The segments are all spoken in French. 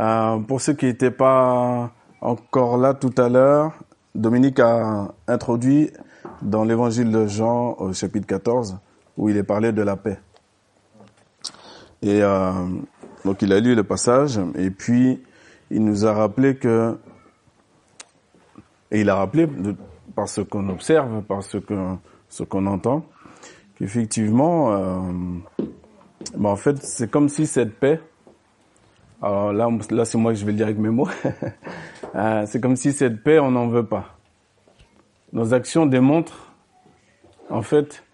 Euh, pour ceux qui n'étaient pas encore là tout à l'heure, Dominique a introduit dans l'évangile de Jean au chapitre 14 où il est parlé de la paix. Et euh, donc il a lu le passage et puis il nous a rappelé que et il a rappelé par ce qu'on observe, par ce que ce qu'on entend, qu'effectivement, euh, ben en fait, c'est comme si cette paix, alors là, là c'est moi que je vais le dire avec mes mots, euh, c'est comme si cette paix, on n'en veut pas. Nos actions démontrent, en fait,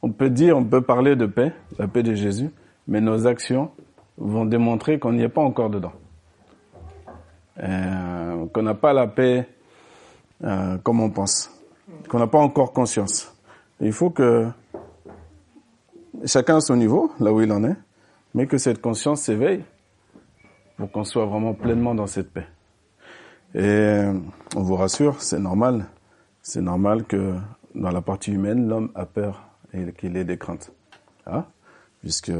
on peut dire, on peut parler de paix, la paix de Jésus, mais nos actions vont démontrer qu'on n'y est pas encore dedans. Euh, qu'on n'a pas la paix euh, comme on pense, qu'on n'a pas encore conscience. il faut que chacun à son niveau, là où il en est, mais que cette conscience s'éveille pour qu'on soit vraiment pleinement dans cette paix. Et on vous rassure, c'est normal, c'est normal que dans la partie humaine, l'homme a peur et qu'il ait des craintes. Hein? Puisque,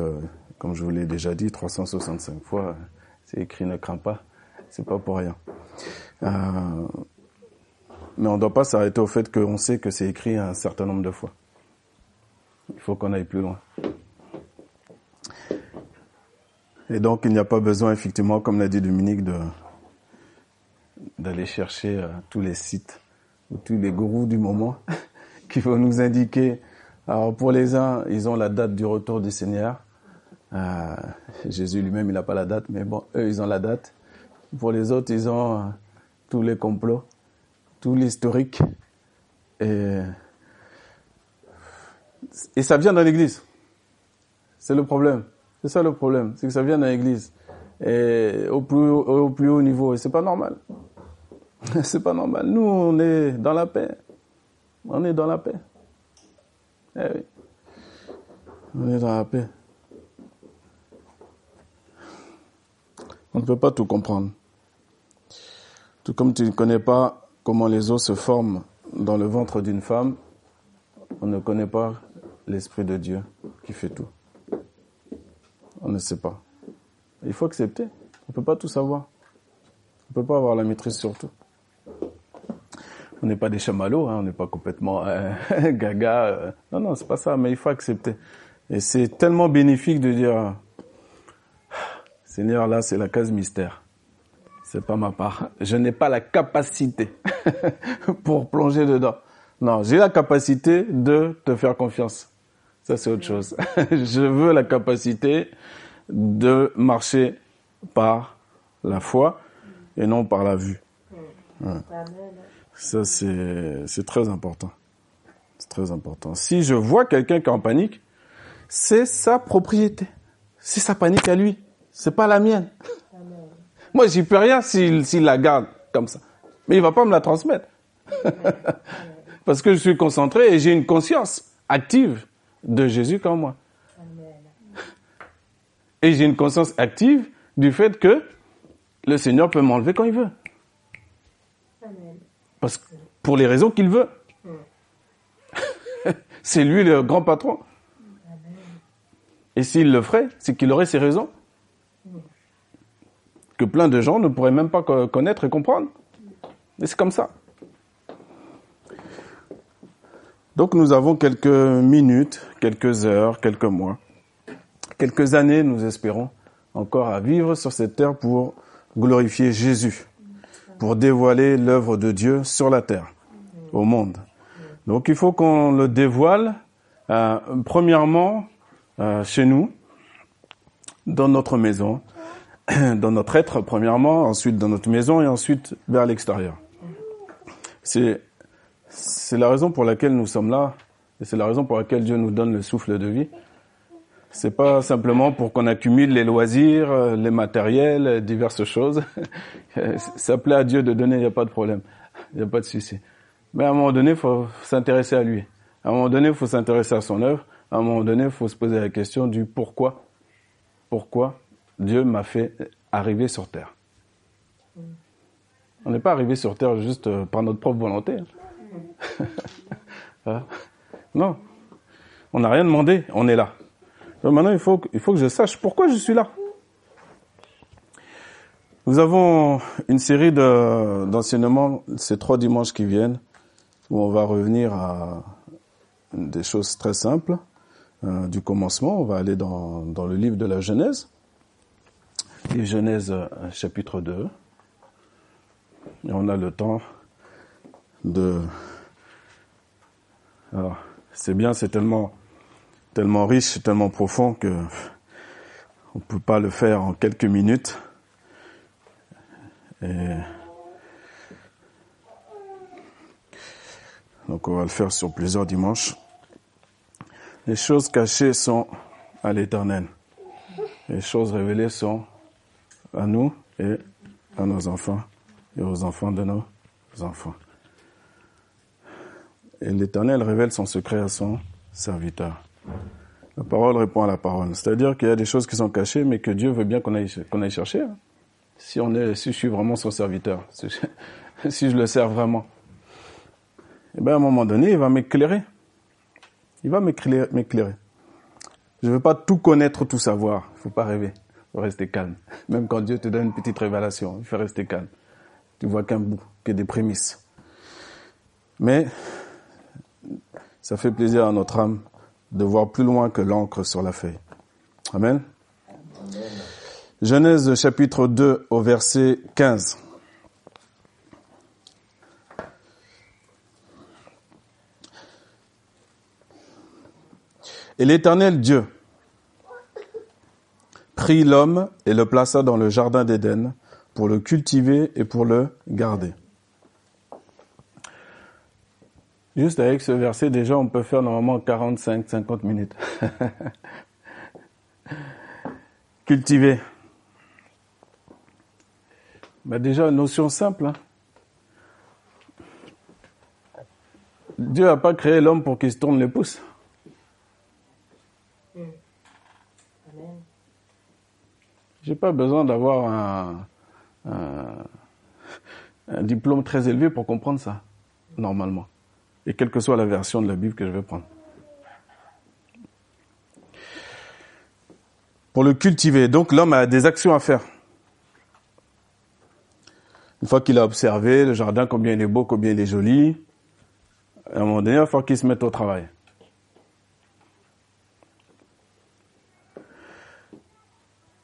comme je vous l'ai déjà dit 365 fois, c'est écrit ne crains pas, c'est pas pour rien. Euh, mais on ne doit pas s'arrêter au fait qu'on sait que c'est écrit un certain nombre de fois. Il faut qu'on aille plus loin. Et donc, il n'y a pas besoin, effectivement, comme l'a dit Dominique, de, d'aller chercher euh, tous les sites ou tous les gourous du moment qui vont nous indiquer. Alors, pour les uns, ils ont la date du retour du Seigneur. Euh, Jésus lui-même, il n'a pas la date, mais bon, eux, ils ont la date. Pour les autres, ils ont euh, tous les complots tout l'historique. Et, et ça vient dans l'église. C'est le problème. C'est ça le problème. C'est que ça vient dans l'église. Et au plus, au plus haut niveau. Et c'est pas normal. c'est pas normal. Nous, on est dans la paix. On est dans la paix. Eh oui. On est dans la paix. On ne peut pas tout comprendre. Tout comme tu ne connais pas comment les os se forment dans le ventre d'une femme, on ne connaît pas l'Esprit de Dieu qui fait tout. On ne sait pas. Il faut accepter. On ne peut pas tout savoir. On ne peut pas avoir la maîtrise sur tout. On n'est pas des chamallows, hein, on n'est pas complètement euh, gaga. Euh. non, non, c'est pas ça, mais il faut accepter. Et c'est tellement bénéfique de dire, Seigneur, là, c'est la case mystère. C'est pas ma part. Je n'ai pas la capacité pour plonger dedans. Non, j'ai la capacité de te faire confiance. Ça, c'est autre chose. je veux la capacité de marcher par la foi et non par la vue. Ça, c'est, c'est très important. C'est très important. Si je vois quelqu'un qui est en panique, c'est sa propriété. C'est sa panique à lui. C'est pas la mienne. Moi, j'y peux rien s'il la garde comme ça. Mais il va pas me la transmettre. Parce que je suis concentré et j'ai une conscience active de Jésus comme moi. Et j'ai une conscience active du fait que le Seigneur peut m'enlever quand il veut. Parce que, pour les raisons qu'il veut. c'est lui le grand patron. Et s'il le ferait, c'est qu'il aurait ses raisons que plein de gens ne pourraient même pas connaître et comprendre. Et c'est comme ça. Donc nous avons quelques minutes, quelques heures, quelques mois, quelques années, nous espérons, encore à vivre sur cette terre pour glorifier Jésus, pour dévoiler l'œuvre de Dieu sur la terre, au monde. Donc il faut qu'on le dévoile, euh, premièrement, euh, chez nous, dans notre maison, dans notre être premièrement, ensuite dans notre maison et ensuite vers l'extérieur. C'est c'est la raison pour laquelle nous sommes là et c'est la raison pour laquelle Dieu nous donne le souffle de vie. C'est pas simplement pour qu'on accumule les loisirs, les matériels, diverses choses. Ça plaît à Dieu de donner, il n'y a pas de problème, il n'y a pas de souci. Mais à un moment donné, il faut s'intéresser à lui. À un moment donné, il faut s'intéresser à son œuvre. À un moment donné, il faut se poser la question du pourquoi. Pourquoi Dieu m'a fait arriver sur terre? On n'est pas arrivé sur terre juste euh, par notre propre volonté. Hein? Non. On n'a rien demandé, on est là. maintenant, il faut, que je sache pourquoi je suis là. Nous avons une série d'enseignements ces trois dimanches qui viennent où on va revenir à des choses très simples euh, du commencement. On va aller dans, le livre de la Genèse, Genèse euh, chapitre 2. Et on a le temps de... C'est bien, c'est tellement, tellement riche, tellement profond que on peut pas le faire en quelques minutes. Donc on va le faire sur plusieurs dimanches. Les choses cachées sont à l'éternel. Les choses révélées sont à nous et à nos enfants et aux enfants de nos enfants. Et l'Éternel révèle son secret à son serviteur. La parole répond à la parole. C'est-à-dire qu'il y a des choses qui sont cachées, mais que Dieu veut bien qu'on aille, chercher. Hein si on est, si je suis vraiment son serviteur, si je, le sers vraiment, eh ben à un moment donné, il va m'éclairer. Il va m'éclairer. Je ne veux pas tout connaître, tout savoir. Il faut pas rêver. Il faut rester calme. Même quand Dieu te donne une petite révélation, il faut rester calme. Tu vois qu'un bout, que des prémices. Mais ça fait plaisir à notre âme de voir plus loin que l'encre sur la feuille. Amen. Genèse chapitre 2 au verset 15. Et l'Éternel Dieu prit l'homme et le plaça dans le jardin d'Éden pour le cultiver et pour le garder. Juste avec ce verset, déjà, on peut faire normalement 45, 50 minutes. cultiver. Bah déjà, une notion simple. Hein. Dieu n'a pas créé l'homme pour qu'il se tourne les pouces. J'ai pas besoin d'avoir un, un, diplôme très élevé pour comprendre ça, normalement. Et quelle que soit la version de la Bible que je vais prendre. Pour le cultiver. Donc l'homme a des actions à faire. Une fois qu'il a observé le jardin, combien il est beau, combien il est joli, à un moment donné, il falloir qu'il se mette au travail.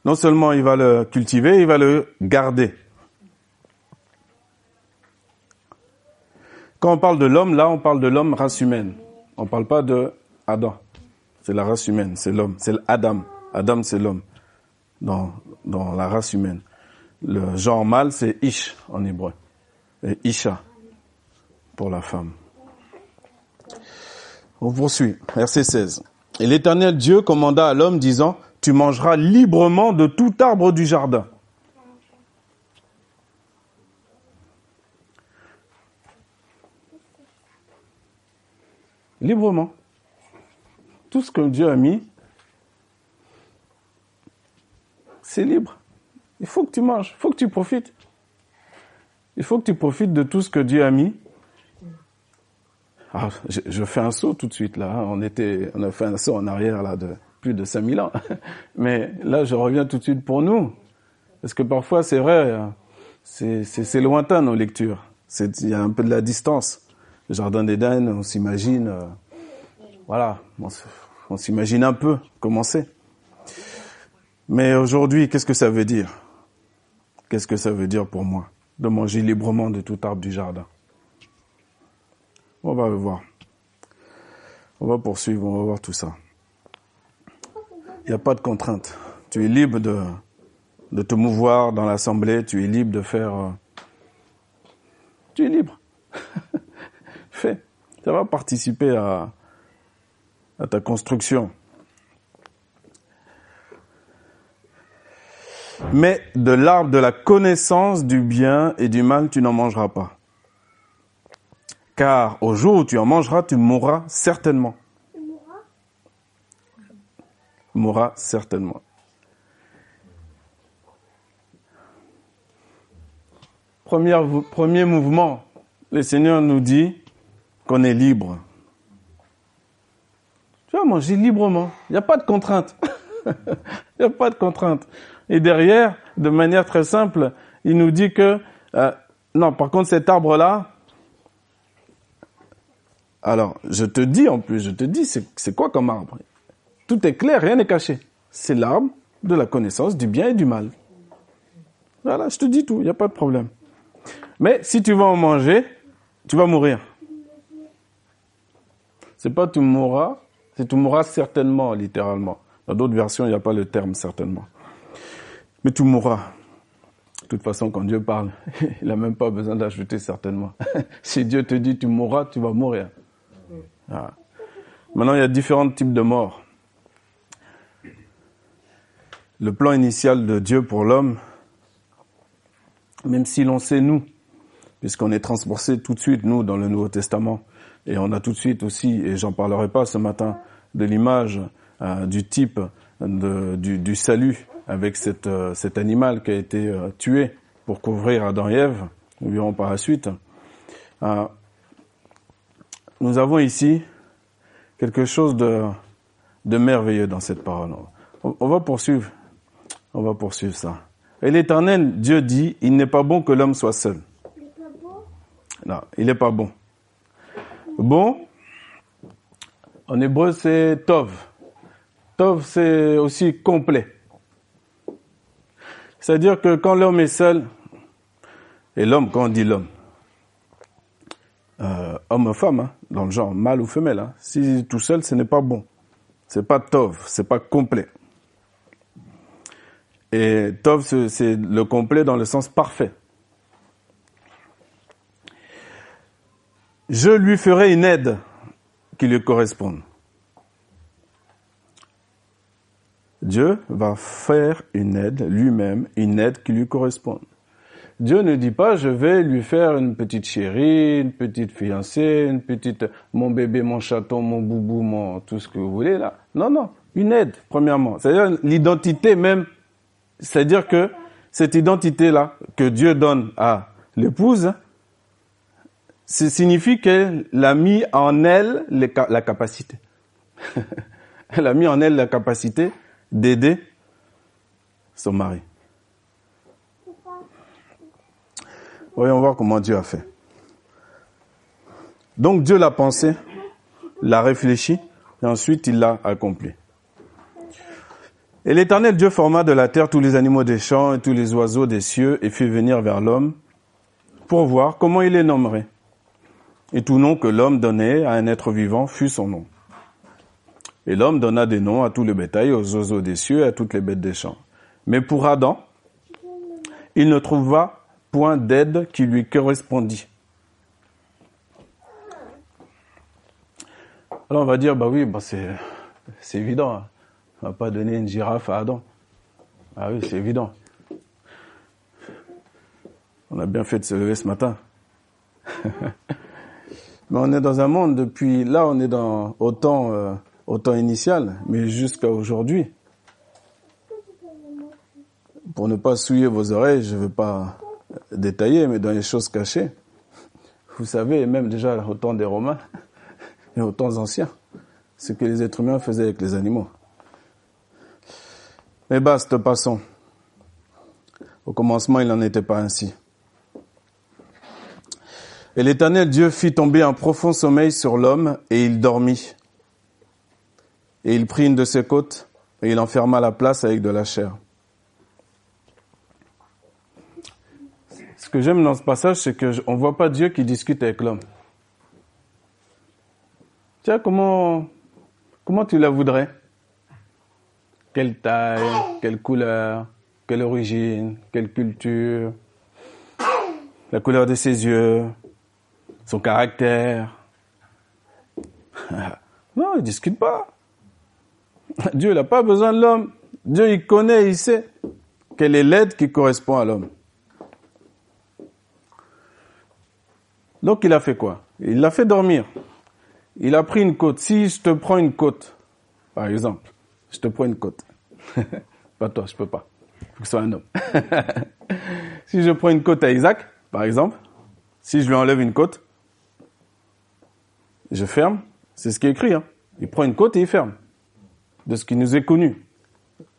Non seulement il va le cultiver, il va le garder. Quand on parle de l'homme, là, on parle de l'homme race humaine. On ne parle pas de Adam. C'est la race humaine, c'est l'homme, c'est l'Adam. Adam, c'est l'homme dans, dans la race humaine. Le genre mâle, c'est Ish en hébreu. Et Isha pour la femme. On poursuit. Verset 16. Et l'éternel Dieu commanda à l'homme disant, tu mangeras librement de tout arbre du jardin. Librement. Tout ce que Dieu a mis, c'est libre. Il faut que tu manges, il faut que tu profites. Il faut que tu profites de tout ce que Dieu a mis. Ah, je, fais un saut tout de suite là. Hein. On était, on a fait un saut en arrière là de plus de 5000 ans. Mais là, je reviens tout de suite pour nous. Parce que parfois, c'est vrai, hein, c'est lointain nos lectures. Il y a un peu de la distance. Le Jardin d'Éden, on s'imagine, euh, voilà, on s'imagine un peu comment c'est. Mais aujourd'hui, qu'est-ce que ça veut dire? Qu'est-ce que ça veut dire pour moi? De manger librement de tout arbre du jardin On va voir. On va poursuivre, on va voir tout ça. Il n'y a pas de contrainte. Tu es libre de, de te mouvoir dans l'assemblée, tu es libre de faire... Euh, tu es libre. Fais. Ça va participer à, à ta construction. Mais de l'arbre de la connaissance du bien et du mal, tu n'en mangeras pas. Car au jour où tu en mangeras, tu mourras certainement. Tu mourras? Mourras certainement. Premier, premier mouvement, le Seigneur nous dit qu'on est libre. Tu vas manger librement. Il n'y a pas de contrainte. Il n'y a pas de contrainte. Et derrière, de manière très simple, il nous dit que, euh, non, par contre, cet arbre-là, alors, je te dis en plus, je te dis, c'est quoi comme arbre? Tout est clair, rien n'est caché. C'est l'arbre de la connaissance du bien et du mal. Voilà, je te dis tout, il n'y a pas de problème. Mais si tu vas en manger, tu vas mourir. C'est pas tu mourras, c'est tu mourras certainement, littéralement. Dans d'autres versions, il n'y a pas le terme certainement. Mais tu mourras. De toute façon, quand Dieu parle, il n'a même pas besoin d'ajouter certainement. si Dieu te dit tu mourras, tu vas mourir. Ah. Maintenant, il y a différents types de morts. Le plan initial de Dieu pour l'homme, même si l'on sait nous, puisqu'on est transporté tout de suite, nous, dans le Nouveau Testament, et on a tout de suite aussi, et j'en parlerai pas ce matin, de l'image euh, du type de, du, salut avec cette, euh, cet animal qui a été euh, tué pour couvrir Adam et Ève, nous verrons par la suite. nous avons ici quelque chose de, de merveilleux dans cette parole. On, va poursuivre, on va poursuivre ça. Et l'Éternel, Dieu dit, il n'est pas bon que l'homme soit seul. Non, il n'est pas bon. Bon, en hébreu c'est tov. Tov c'est aussi complet. C'est-à-dire que quand l'homme est seul, et l'homme, quand on dit l'homme, euh, homme ou femme, hein, dans le genre mâle ou femelle, hein, si tout seul, ce n'est pas bon. C'est pas tov, c'est pas complet. Et tov, c'est le complet dans le sens parfait. Je lui ferai une aide qui lui corresponde. Dieu va faire une aide lui-même, une aide qui lui corresponde. Dieu ne dit pas je vais lui faire une petite chérie, une petite fiancée, une petite mon bébé, mon chaton, mon boubou, mon tout ce que vous voulez là. Non non, une aide premièrement. C'est-à-dire l'identité même, c'est-à-dire que cette identité là que Dieu donne à l'épouse, ça signifie qu'elle a mis en elle la capacité. elle a mis en elle la capacité d'aider son mari. Voyons voir comment Dieu a fait. Donc Dieu l'a pensé, l'a réfléchi, et ensuite il l'a accompli. Et l'Éternel Dieu forma de la terre tous les animaux des champs et tous les oiseaux des cieux et fit venir vers l'homme pour voir comment il les nommerait et tout nom que l'homme donnait à un être vivant fut son nom. Et l'homme donna des noms à tous les bétails, aux oiseaux des cieux et à toutes les bêtes des champs. Mais pour Adam, il ne trouva point d'aide qui lui correspondit. Alors on va dire, bah oui, bah c'est, c'est évident. Hein. On va pas donner une girafe à Adam. Ah oui, c'est évident. On a bien fait de se lever ce matin. Mais on est dans un monde depuis là, on est dans au temps, euh, initial, mais jusqu'à aujourd'hui. Pour ne pas souiller vos oreilles, je ne veux pas détailler, mais dans les choses cachées, vous savez, même déjà au temps des Romains et aux temps anciens, ce que les êtres humains faisaient avec les animaux. Mais basta, passons. Au commencement, il n'en était pas ainsi. Et l'Éternel Dieu fit tomber un profond sommeil sur l'homme, et il dormit. Et il prit une de ses côtes, et il enferma la place avec de la chair. Ce que j'aime dans ce passage, c'est qu'on ne voit pas Dieu qui discute avec l'homme. Tiens, comment, comment tu la voudrais? Quelle taille, quelle couleur, quelle origine, quelle culture, la couleur de ses yeux, son caractère. non, il discute pas. Dieu n'a pas besoin de l'homme. Dieu, il connaît, il sait quelle est l'aide qui correspond à l'homme. Donc il a fait quoi? Il l'a fait dormir. Il a pris une côte. Si je te prends une côte, par exemple, je te prends une côte. pas toi, je peux pas. Il faut que ce soit un homme. si je prends une côte à Isaac, par exemple, si je lui enlève une côte, je ferme, c'est ce qui est écrit. Hein. Il prend une côte et il ferme. De ce qui nous est connu.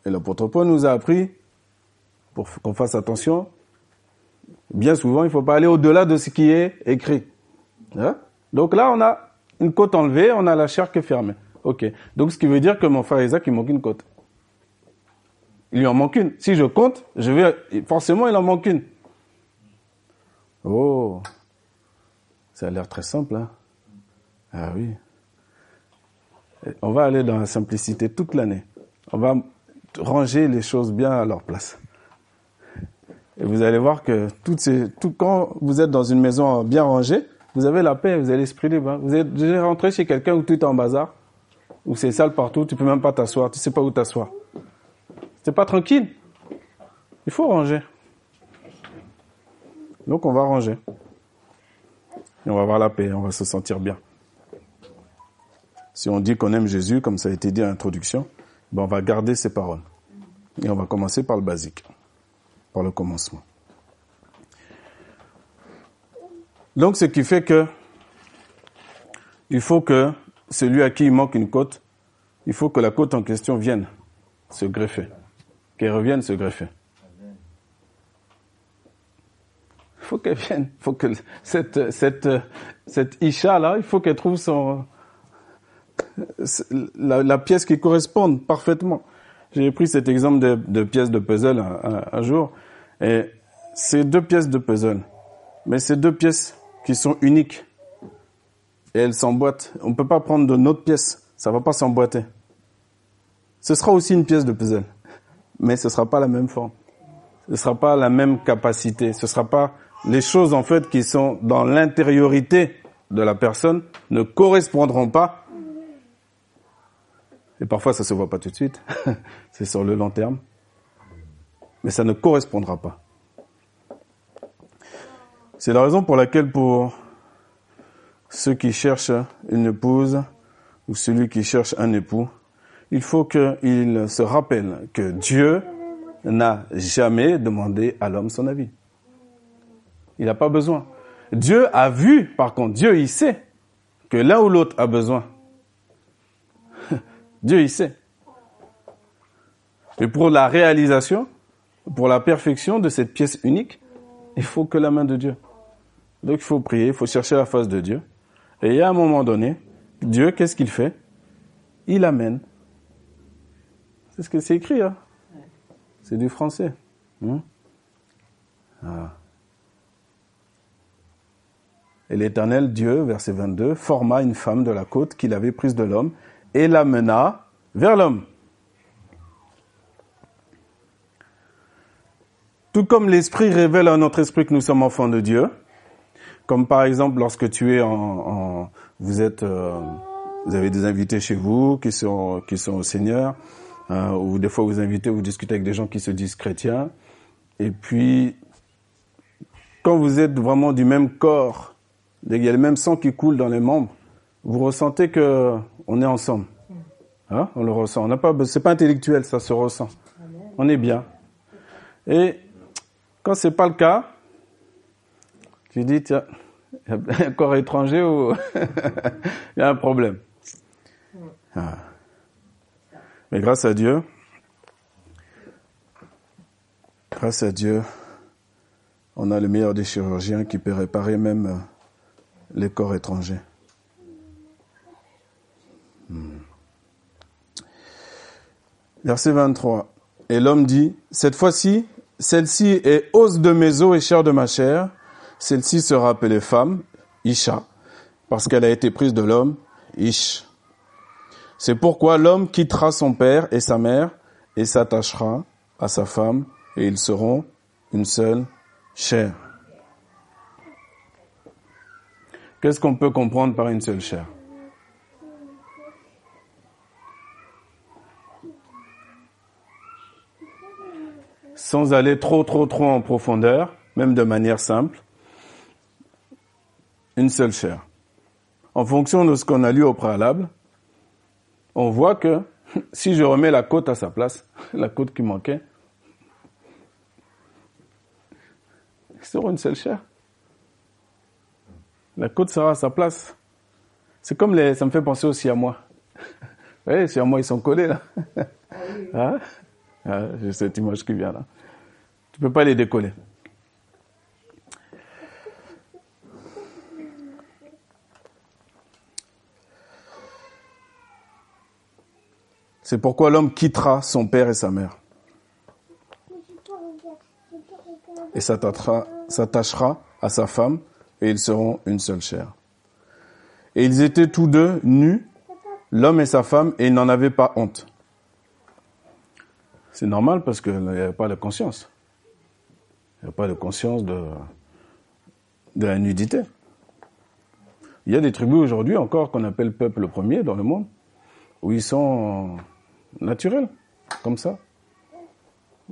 Et l'apôtre Paul nous a appris, pour qu'on fasse attention, Bien souvent, il ne faut pas aller au-delà de ce qui est écrit. Hein? Donc là, on a une côte enlevée, on a la chair qui est fermée. Ok. Donc ce qui veut dire que mon frère Isaac, il manque une côte. Il lui en manque une. Si je compte, je vais, forcément, il en manque une. Oh. Ça a l'air très simple, hein? Ah oui. On va aller dans la simplicité toute l'année. On va ranger les choses bien à leur place. Et vous allez voir que toutes tout, quand vous êtes dans une maison bien rangée, vous avez la paix, vous avez l'esprit libre. Vous êtes déjà rentré chez quelqu'un où tout est en bazar, où c'est sale partout, tu peux même pas t'asseoir, tu sais pas où t'asseoir. C'est pas tranquille. Il faut ranger. Donc on va ranger. Et on va avoir la paix, on va se sentir bien. Si on dit qu'on aime Jésus, comme ça a été dit à l'introduction, ben on va garder ses paroles. Et on va commencer par le basique, par le commencement. Donc, ce qui fait que il faut que celui à qui il manque une côte, il faut que la côte en question vienne se greffer, qu'elle revienne se greffer. Il faut qu'elle vienne, il faut que cette, cette, cette Isha là, il faut qu'elle trouve son, la, pièce qui corresponde parfaitement. J'ai pris cet exemple de, de pièces de puzzle un, un, jour, et c'est deux pièces de puzzle, mais c'est deux pièces qui sont uniques, et elles s'emboîtent. On ne peut pas prendre de notre pièce, ça va pas s'emboîter. Ce sera aussi une pièce de puzzle, mais ce sera pas la même forme, ce sera pas la même capacité, ce sera pas les choses en fait qui sont dans l'intériorité de la personne ne correspondront pas et parfois, ça se voit pas tout de suite. c'est sur le long terme. Mais ça ne correspondra pas. C'est la raison pour laquelle pour ceux qui cherchent une épouse ou celui qui cherche un époux, il faut qu'il se rappelle que Dieu n'a jamais demandé à l'homme son avis. Il n'a pas besoin. Dieu a vu, par contre, Dieu il sait que l'un ou l'autre a besoin. Dieu, il sait. Et pour la réalisation, pour la perfection de cette pièce unique, il faut que la main de Dieu. Donc il faut prier, il faut chercher la face de Dieu. Et à un moment donné, Dieu, qu'est-ce qu'il fait? Il amène. C'est ce que c'est écrit, hein C'est du français. Hein ah. Et l'Éternel Dieu, verset 22, forma une femme de la côte qu'il avait prise de l'homme et l'amena vers l'homme. Tout comme l'Esprit révèle à notre esprit que nous sommes enfants de Dieu, comme par exemple lorsque tu es en, vous êtes, euh, vous avez des invités chez vous qui sont qui sont au Seigneur, euh, ou des fois vous invitez, vous discutez avec des gens qui se disent chrétiens, et puis quand vous êtes vraiment du même corps, il y a le même sang qui coule dans les membres, vous ressentez que on est ensemble. Hein on le ressent. On n'a pas, c'est pas intellectuel, ça se ressent. On est bien. Et quand c'est pas le cas, tu dis tiens, il y a un corps étranger ou il y a un problème. Ah. Mais grâce à Dieu, grâce à Dieu, on a le meilleur des chirurgiens qui peut réparer même les corps étrangers. Verset 23. Et l'homme dit, cette fois-ci, celle-ci est os de mes os et chair de ma chair. Celle-ci sera appelée femme, Isha, parce qu'elle a été prise de l'homme, Ish. C'est pourquoi l'homme quittera son père et sa mère et s'attachera à sa femme et ils seront une seule chair. Qu'est-ce qu'on peut comprendre par une seule chair? Sans aller trop, trop, trop en profondeur, même de manière simple, une seule chair. En fonction de ce qu'on a lu au préalable, on voit que si je remets la côte à sa place, la côte qui manquait, sera une seule chair. La côte sera à sa place. C'est comme les, ça me fait penser aussi à moi. Vous voyez, sur moi ils sont collés là. Ah, ah, j'ai cette image qui vient là. Tu peux pas les décoller. C'est pourquoi l'homme quittera son père et sa mère. Et s'attachera à sa femme, et ils seront une seule chair. Et ils étaient tous deux nus, l'homme et sa femme, et ils n'en avaient pas honte. C'est normal parce qu'il n'y avait pas de conscience. Il n'y a pas de conscience de, la nudité. Il y a des tribus aujourd'hui encore qu'on appelle peuple premier dans le monde, où ils sont naturels, comme ça.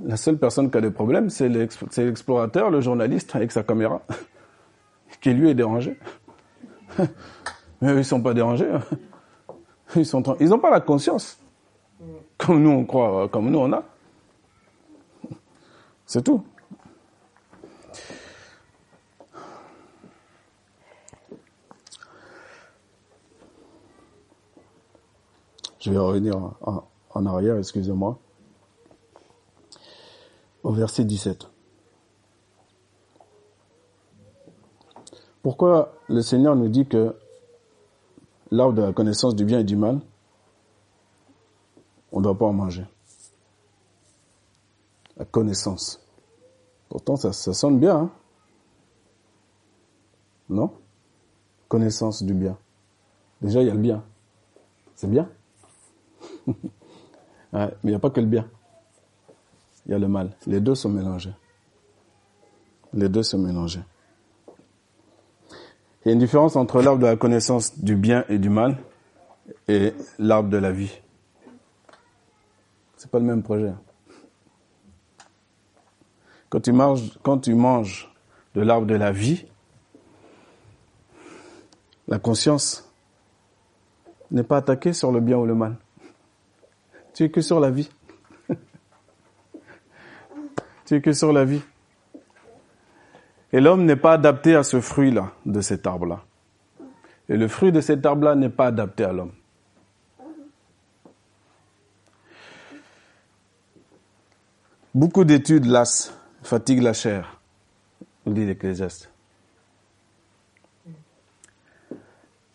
La seule personne qui a des problèmes, c'est l'explorateur, le journaliste avec sa caméra, qui lui est dérangé. Mais ils sont pas dérangés. Ils n'ont pas la conscience, comme nous on croit, comme nous on a. C'est tout. Je vais revenir en, arrière, excusez-moi. Au verset 17. Pourquoi le Seigneur nous dit que l'arbre de la connaissance du bien et du mal, on ne doit pas en manger La connaissance. Pourtant, ça, sonne bien, hein Non? Connaissance du bien. Déjà, il y a le bien. C'est bien? Mais il n'y a pas que le bien. Il y a le mal. Les deux sont mélangés. Les deux sont mélangés. Il y a une différence entre l'arbre de la connaissance du bien et du mal et l'arbre de la vie. C'est pas le même projet. Quand tu manges, quand tu manges de l'arbre de la vie, la conscience n'est pas attaquée sur le bien ou le mal. Tu es que sur la vie. tu es que sur la vie. Et l'homme n'est pas adapté à ce fruit-là, de cet arbre-là. Et le fruit de cet arbre-là n'est pas adapté à l'homme. Beaucoup d'études lassent, fatiguent la chair, nous dit l'Ecclésiaste.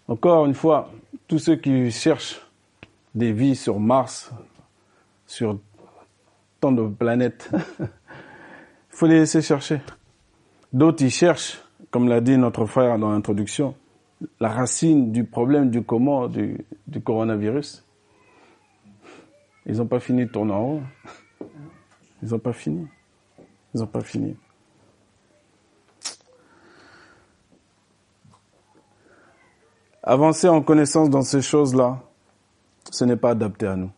Encore une fois, tous ceux qui cherchent des vies sur Mars, sur tant de planètes. Il faut les laisser chercher. D'autres, ils cherchent, comme l'a dit notre frère dans l'introduction, la racine du problème du comment du, du coronavirus. Ils n'ont pas fini de tourner en haut. Ils n'ont pas fini. Ils n'ont pas fini. Avancer en connaissance dans ces choses-là, ce n'est pas adapté à nous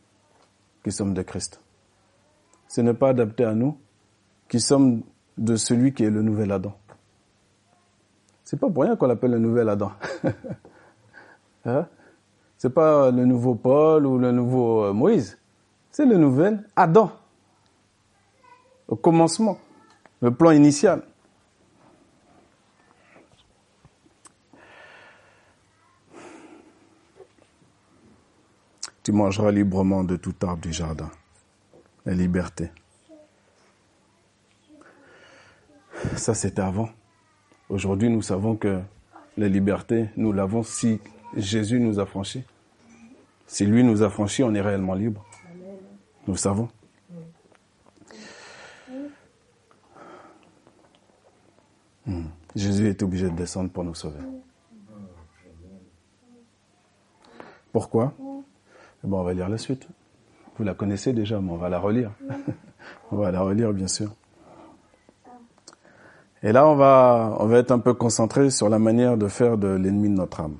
qui sommes de Christ. Ce n'est pas adapté à nous qui sommes de celui qui est le nouvel Adam. C'est pas pour rien qu'on l'appelle le nouvel Adam. hein? C'est pas le nouveau Paul ou le nouveau euh, Moïse. C'est le nouvel Adam. Au commencement. Le plan initial. Tu mangeras librement de tout arbre du jardin. La liberté. Ça, c'était avant. Aujourd'hui, nous savons que la liberté, nous l'avons si Jésus nous a franchis. Si lui nous a franchis, on est réellement libre. Nous savons. Hmm. Jésus est obligé de descendre pour nous sauver. Pourquoi? Bon, on va lire la suite. Vous la connaissez déjà, mais on va la relire. on va la relire, bien sûr. Et là, on va, on va être un peu concentré sur la manière de faire de l'ennemi de notre âme.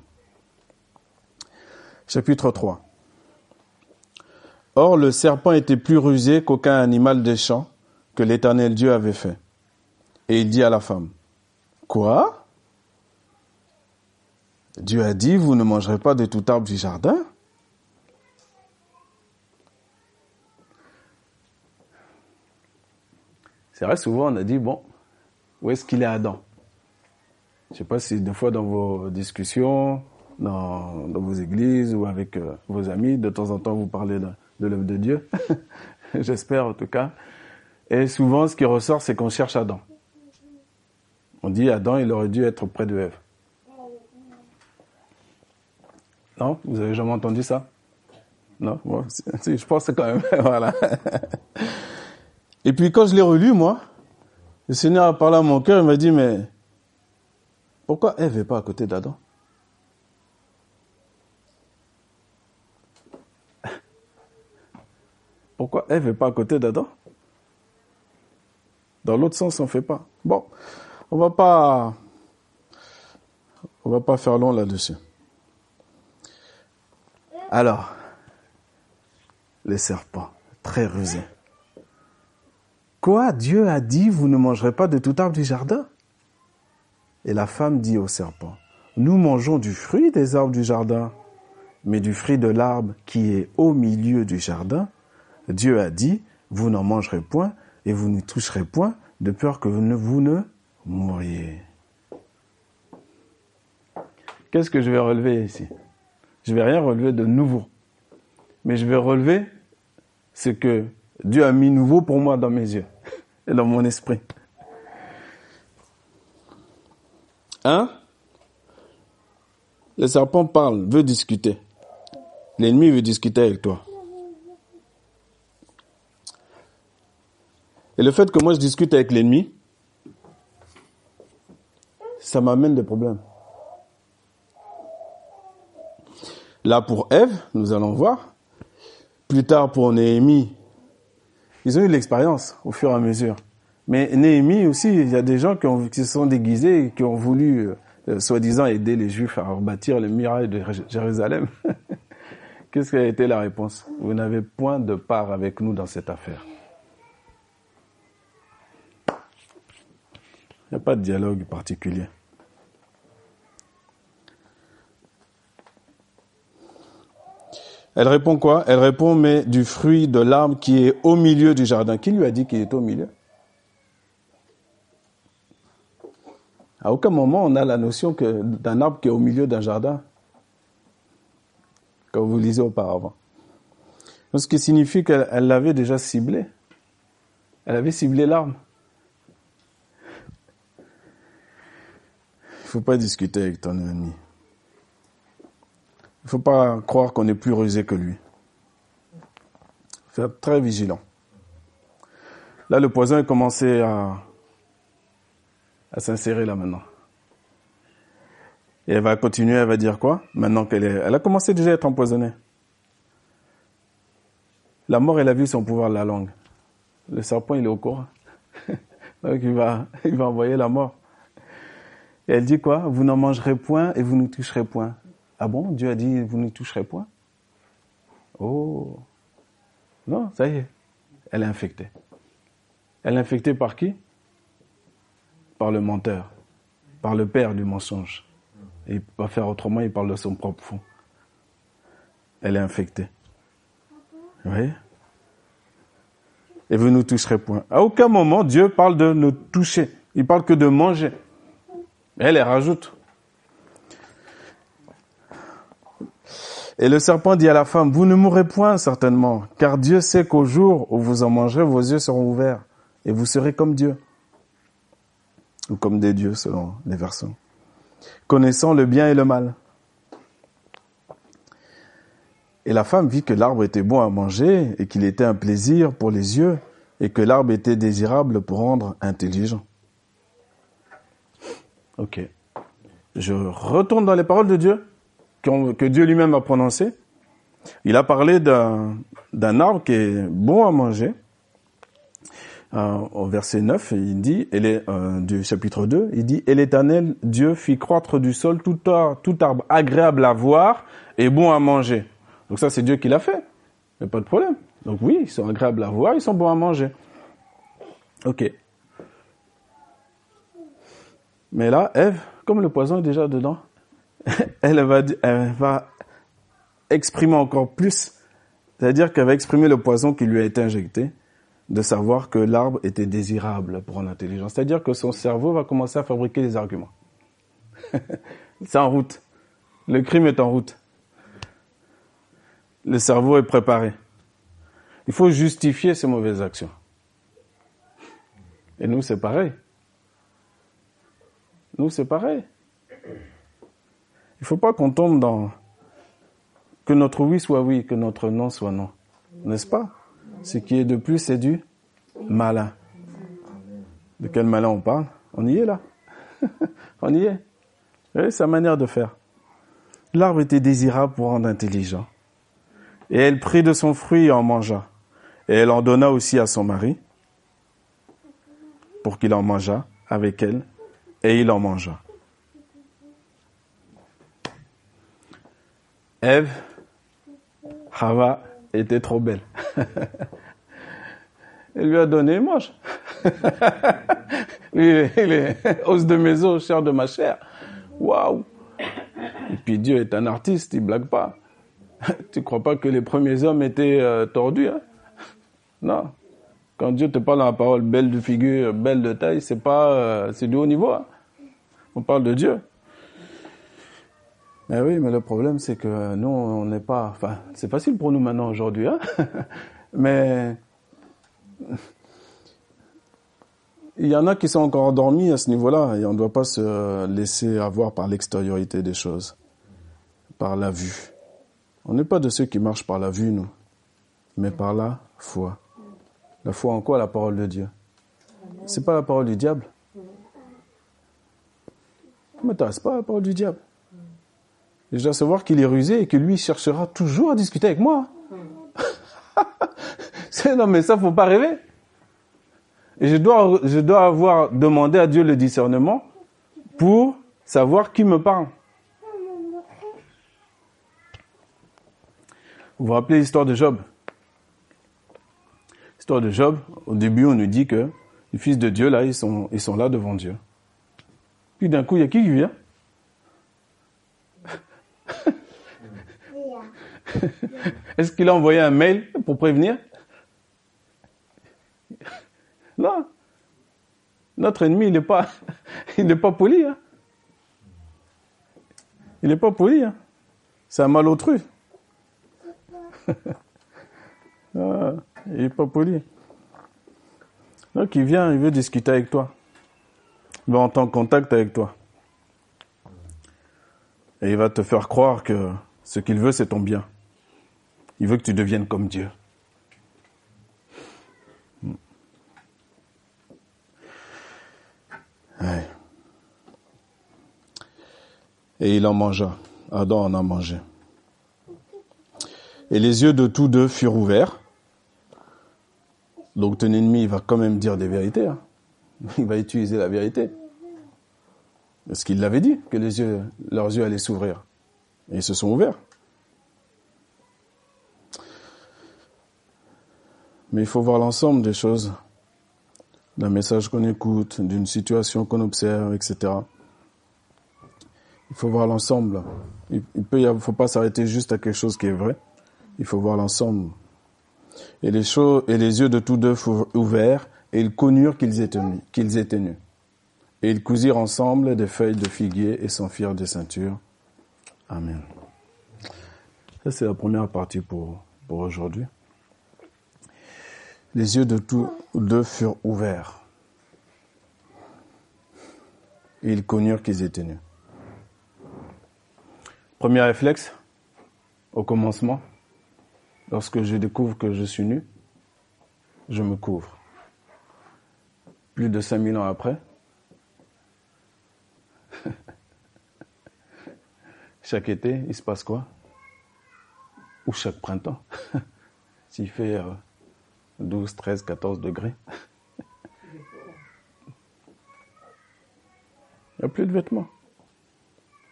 Chapitre 3. Or, le serpent était plus rusé qu'aucun animal des champs que l'éternel Dieu avait fait. Et il dit à la femme, Quoi? Dieu a dit, vous ne mangerez pas de tout arbre du jardin? C'est vrai, souvent on a dit, bon, où est-ce qu'il est Adam? Je ne sais pas si des fois dans vos discussions, dans, vos églises ou avec euh, vos amis, de temps en temps vous parlez de, l'œuvre de Dieu. J'espère en tout cas. Et souvent ce qui ressort, c'est qu'on cherche Adam. On dit Adam, il aurait dû être près de Ève. Non? Vous avez jamais entendu ça? Non, je pense quand même. voilà. Et puis quand je l'ai relu, moi, le Seigneur a parlé à mon cœur, il m'a dit, mais pourquoi Ève n'est pas à côté d'Adam? Pourquoi Ève n'est pas à côté d'Adam? Dans l'autre sens, on ne fait pas. Bon, on va va pas faire long là-dessus. Alors, les serpents, très rusés. Quoi Dieu a dit, vous ne mangerez pas de tout arbre du jardin? Et la femme dit au serpent, nous mangeons du fruit des arbres du jardin, mais du fruit de l'arbre qui est au milieu du jardin, Dieu a dit, vous n'en mangerez point et vous n'y toucherez point, de peur que vous ne, ne mouriez. Qu'est-ce que je vais relever ici? Je vais rien relever de nouveau. Mais je vais relever ce que Dieu a mis nouveau pour moi dans mes yeux et dans mon esprit. Hein? Le serpent parle, veut discuter. L'ennemi veut discuter avec toi. Et le fait que moi je discute avec l'ennemi, ça m'amène des problèmes. Là pour Ève, nous allons voir. Plus tard pour Néhémie, ils ont eu l'expérience au fur et à mesure. Mais Néhémie aussi, il y a des gens qui, se sont déguisés qui ont voulu, euh, soi-disant, aider les Juifs à rebâtir le muraille de Jérusalem. Qu'est-ce qui a été la réponse? Vous n'avez point de part avec nous dans cette affaire. Il n'y a pas de dialogue particulier. Elle répond quoi? Elle répond, mais du fruit de l'arbre qui est au milieu du jardin. Qui lui a dit qu'il est au milieu? À aucun moment on a la notion d'un arbre qui est au milieu d'un jardin, comme vous lisez auparavant. Ce qui signifie qu'elle l'avait déjà ciblé. Elle avait ciblé l'arbre. Il ne faut pas discuter avec ton ennemi. Il ne faut pas croire qu'on est plus rusé que lui. Faut être très vigilant. Là, le poison a commencé à, s'insérer là maintenant. Et elle va continuer, elle va dire quoi? Maintenant qu'elle est, elle a commencé déjà à être empoisonnée. La mort, elle a vu son pouvoir de la langue. Le serpent, il est au courant. Donc il va, il va envoyer la mort. Et elle dit quoi? Vous n'en mangerez point et vous ne toucherez point. Ah bon? Dieu a dit vous ne toucherez point? Oh Non, ça y est. Elle est infectée. Elle est infectée par qui? Par le menteur, par le père du mensonge. Il ne peut pas faire autrement, il parle de son propre fond. Elle est infectée. Vous voyez Et vous ne toucherez point. À aucun moment, Dieu parle de nous toucher. Il parle que de manger. Elle, elle rajoute. Et le serpent dit à la femme, vous ne mourrez point certainement, car Dieu sait qu'au jour où vous en mangerez, vos yeux seront ouverts et vous serez comme Dieu. Ou comme des dieux selon les versions. Connaissant le bien et le mal. Et la femme vit que l'arbre était bon à manger et qu'il était un plaisir pour les yeux et que l'arbre était désirable pour rendre intelligent. Ok. Je retourne dans les paroles de Dieu que Dieu lui-même a prononcées. Il a parlé d'un arbre qui est bon à manger. Euh, au verset 9, il dit, elle est, euh, du chapitre 2, il dit, Et l'éternel Dieu fit croître du sol tout tout arbre agréable à voir et bon à manger. Donc ça, c'est Dieu qui l'a fait. Il n'y a pas de problème. Donc oui, ils sont agréables à voir, ils sont bons à manger. Ok. Mais là, Ève, comme le poison est déjà dedans, elle va, elle va exprimer encore plus, c'est-à-dire qu'elle va exprimer le poison qui lui a été injecté, de savoir que l'arbre était désirable pour l'intelligence. C'est-à-dire que son cerveau va commencer à fabriquer des arguments. C'est en route. Le crime est en route. Le cerveau est préparé. Il faut justifier ses mauvaises actions. Et nous, c'est pareil. Nous, c'est pareil. Il ne faut pas qu'on tombe dans, Que notre oui soit oui, que notre non soit non. N'est-ce pas? Ce qui est de plus, c'est du malin. De quel malin on parle? On y est là. on y est. C'est sa manière de faire. L'arbre était désirable pour rendre intelligent. Et elle prit de son fruit et en mangea. Et elle en donna aussi à son mari pour qu'il en mangeât avec elle. Et il en mangea. Ève, Hava était trop belle. Elle lui a donné, mange. il est os de mes os, chair de ma chair. Waouh! Et puis Dieu est un artiste, il blague pas. tu crois pas que les premiers hommes étaient euh, tordus, hein? Non. Quand Dieu te parle la parole belle de figure, belle de taille, c'est pas, euh, c'est du haut niveau. Hein? On parle de Dieu. Mais oui, mais le problème, c'est que nous, on n'est pas, enfin, c'est facile pour nous maintenant aujourd'hui, hein? mais il y en a qui sont encore endormis à ce niveau-là et on ne doit pas se laisser avoir par l'extériorité des choses, par la vue. On n'est pas de ceux qui marchent par la vue, nous, mais par la foi. La foi en quoi La parole de Dieu? C'est pas la parole du diable? Mais c'est pas la parole du diable. Je dois savoir qu'il est rusé et que lui cherchera toujours à discuter avec moi. non, mais ça, faut pas rêver. Et je dois, je dois avoir demandé à Dieu le discernement pour savoir qui me parle. Vous vous rappelez l'histoire de Job? L'histoire de Job, au début, on nous dit que les fils de Dieu, là, ils sont, ils sont là devant Dieu. Puis d'un coup, il y a qui qui vient? Est-ce qu'il a envoyé un mail pour prévenir? Non. Notre ennemi, il n'est pas, pas poli. Hein. Il n'est pas poli. Hein. C'est un malotru. ah, il n'est pas poli. Donc il vient, il veut discuter avec toi. Il va entrer en contact avec toi. Et il va te faire croire que ce qu'il veut, c'est ton bien. Il veut que tu deviennes comme Dieu. Et il en mangea. Adam en a mangé. Et les yeux de tous deux furent ouverts. Donc ton ennemi il va quand même dire des vérités. Hein. Il va utiliser la vérité. Parce qu'il l'avait dit, que les yeux, leurs yeux allaient s'ouvrir. Et ils se sont ouverts. Mais il faut voir l'ensemble des choses d'un message qu'on écoute, d'une situation qu'on observe, etc. Il faut voir l'ensemble. Il, ne faut pas s'arrêter juste à quelque chose qui est vrai. Il faut voir l'ensemble. Et les yeux de tous deux furent ouverts, et ils connurent qu'ils étaient nus, étaient nus. Et ils cousirent ensemble des feuilles de figuier et s'en firent des ceintures. Amen. Ça, c'est la première partie pour, pour aujourd'hui. Les yeux de tous deux furent ouverts. Et ils connurent qu'ils étaient nus. Premier réflexe, au commencement, lorsque je découvre que je suis nu, je me couvre. Plus de 5000 ans après, chaque été, il se passe quoi? Ou chaque printemps, s'il fait 12, 13, 14 degrés. Il n'y a plus de vêtements.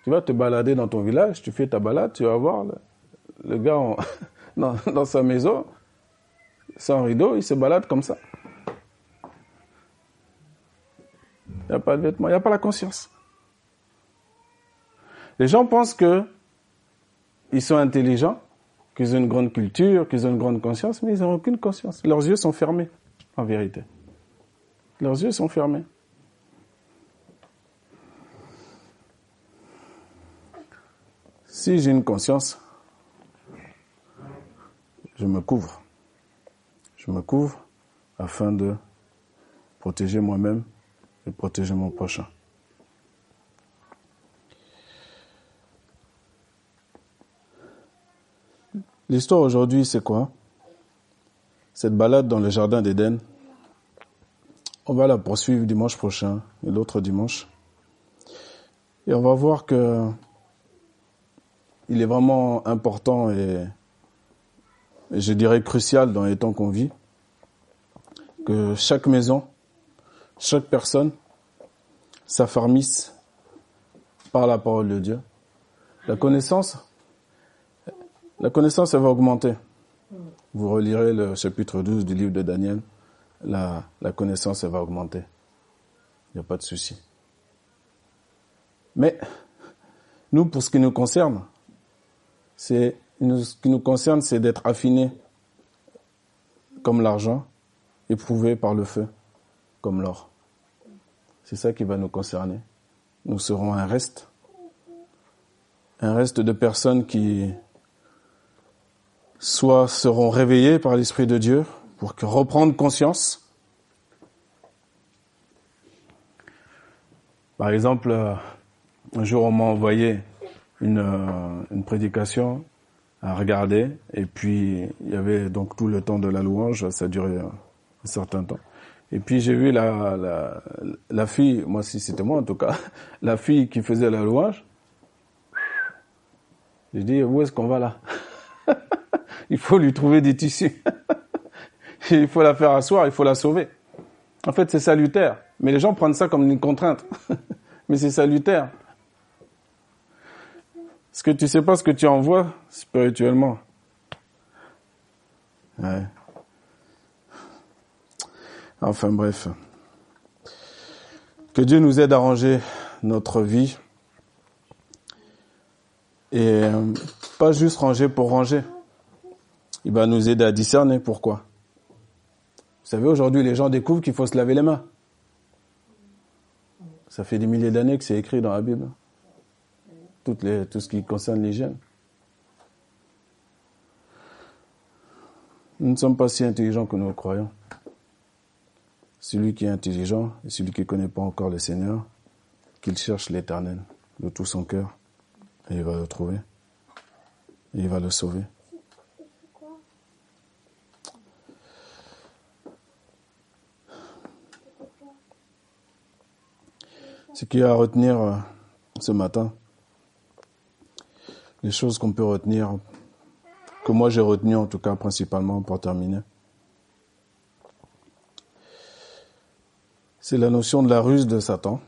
Tu vas te balader dans ton village, tu fais ta balade, tu vas voir le, gars dans, sa maison, sans rideau, il se balade comme ça. Il n'y a pas de vêtements, il n'y a pas la conscience. Les gens pensent que ils sont intelligents, qu'ils ont une grande culture, qu'ils ont une grande conscience, mais ils n'ont aucune conscience. Leurs yeux sont fermés, en vérité. Leurs yeux sont fermés. Si j'ai une conscience, je me couvre. Je me couvre afin de protéger moi-même et protéger mon prochain. L'histoire aujourd'hui, c'est quoi? Cette balade dans le jardin d'Éden, on va la poursuivre dimanche prochain et l'autre dimanche. Et on va voir que il est vraiment important et, je dirais crucial dans les temps qu'on vit que chaque maison, chaque personne s'affermisse par la parole de Dieu. La connaissance, la connaissance, elle va augmenter. Vous relirez le chapitre 12 du livre de Daniel, la, la connaissance, elle va augmenter. Il n'y a pas de souci. Mais, nous, pour ce qui nous concerne, c'est, ce qui nous concerne, c'est d'être affinés comme l'argent, éprouvé par le feu, comme l'or. C'est ça qui va nous concerner. Nous serons un reste, un reste de personnes qui soit seront réveillées par l'Esprit de Dieu pour reprendre conscience. Par exemple, un jour on m'a envoyé une, euh, une prédication à regarder et puis il y avait donc tout le temps de la louange, ça durait un certain temps. Et puis j'ai vu la, la, la, fille, moi si c'était moi en tout cas, la fille qui faisait la louange. J'ai dit, où est-ce qu'on va là? Il faut lui trouver des tissus. il faut la faire asseoir, il faut la sauver. En fait, c'est salutaire. Mais les gens prennent ça comme une contrainte. Mais c'est salutaire. Parce que tu sais pas ce que tu envoies spirituellement. Ouais. Enfin bref. Que Dieu nous aide à ranger notre vie. Et euh, pas juste ranger pour ranger. Il va nous aider à discerner pourquoi. Vous savez, aujourd'hui, les gens découvrent qu'il faut se laver les mains. Ça fait des milliers d'années que c'est écrit dans la Bible toutes les, tout ce qui concerne l'hygiène. Nous ne sommes pas si intelligents que nous le croyons. Celui qui est intelligent et celui qui ne connaît pas encore le Seigneur, qu'il cherche l'éternel de tout son cœur il va le trouver. Il va le sauver. Ce qu'il y a à retenir euh, ce matin, les choses qu'on peut retenir, que moi j'ai retenu en tout cas principalement pour terminer. C'est la notion de la ruse de Satan.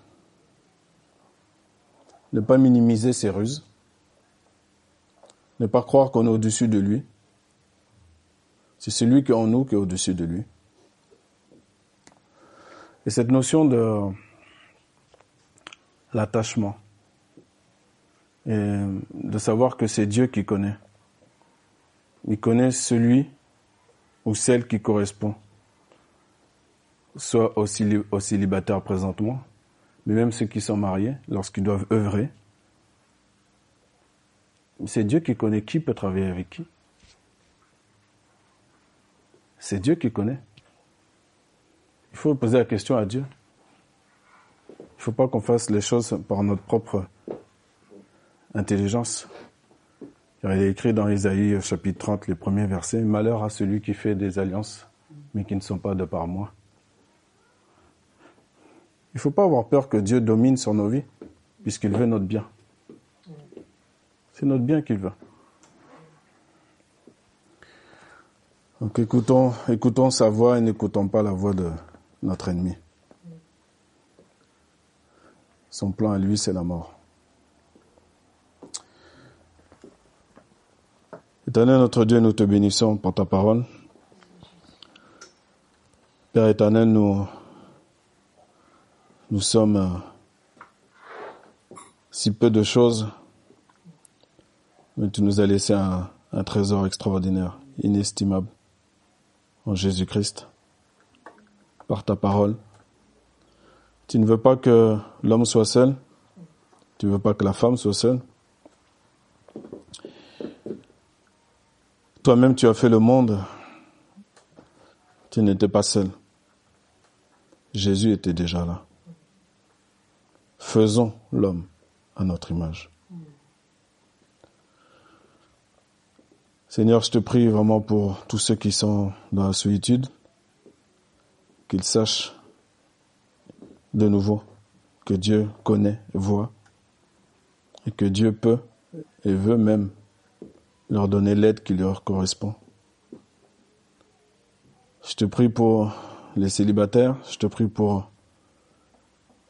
Ne pas minimiser ses ruses. Ne pas croire qu'on est au-dessus de lui. C'est celui qui est en nous qui est au-dessus de lui. Et cette notion de l'attachement et de savoir que c'est Dieu qui connaît. Il connaît celui ou celle qui correspond, soit aux, célibataires présentement, mais même ceux qui sont mariés, lorsqu'ils doivent œuvrer. C'est Dieu qui connaît qui peut travailler avec qui. C'est Dieu qui connaît. Il faut poser la question à Dieu. Il ne faut pas qu'on fasse les choses par notre propre intelligence. Il est écrit dans Isaïe chapitre 30, les premiers versets, Malheur à celui qui fait des alliances, mais qui ne sont pas de par moi. Il ne faut pas avoir peur que Dieu domine sur nos vies, puisqu'il veut notre bien. C'est notre bien qu'il veut. Donc écoutons, écoutons sa voix et n'écoutons pas la voix de notre ennemi. Son plan à lui, c'est la mort. Éternel notre Dieu, nous te bénissons pour ta parole. Père éternel, nous, nous sommes euh, si peu de choses, mais tu nous as laissé un, un trésor extraordinaire, inestimable, en Jésus-Christ, par ta parole. Tu ne veux pas que l'homme soit seul, tu ne veux pas que la femme soit seule, Toi-même, tu as fait le monde. Tu n'étais pas seul. Jésus était déjà là. Faisons l'homme à notre image. Seigneur, je te prie vraiment pour tous ceux qui sont dans la solitude, qu'ils sachent de nouveau que Dieu connaît, voit, et que Dieu peut et veut même leur donner l'aide qui leur correspond. Je te prie pour les célibataires, je te prie pour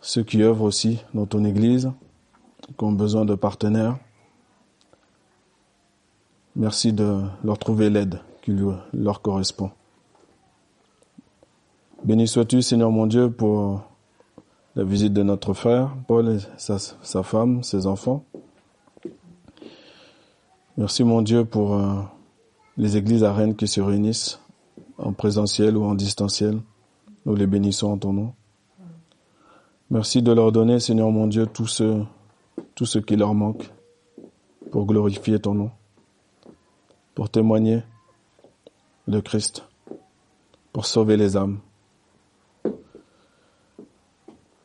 ceux qui œuvrent aussi dans ton Église, qui ont besoin de partenaires. Merci de leur trouver l'aide qui leur correspond. Béni sois-tu, Seigneur mon Dieu, pour la visite de notre frère, Paul et sa, sa femme, ses enfants. Merci mon Dieu pour euh, les églises à Rennes qui se réunissent en présentiel ou en distanciel. Nous les bénissons en ton nom. Merci de leur donner, Seigneur mon Dieu, tout ce, tout ce qui leur manque pour glorifier ton nom, pour témoigner de Christ, pour sauver les âmes.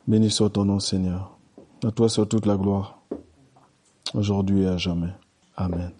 Béni soit ton nom, Seigneur. À toi soit toute la gloire, aujourd'hui et à jamais. Amen.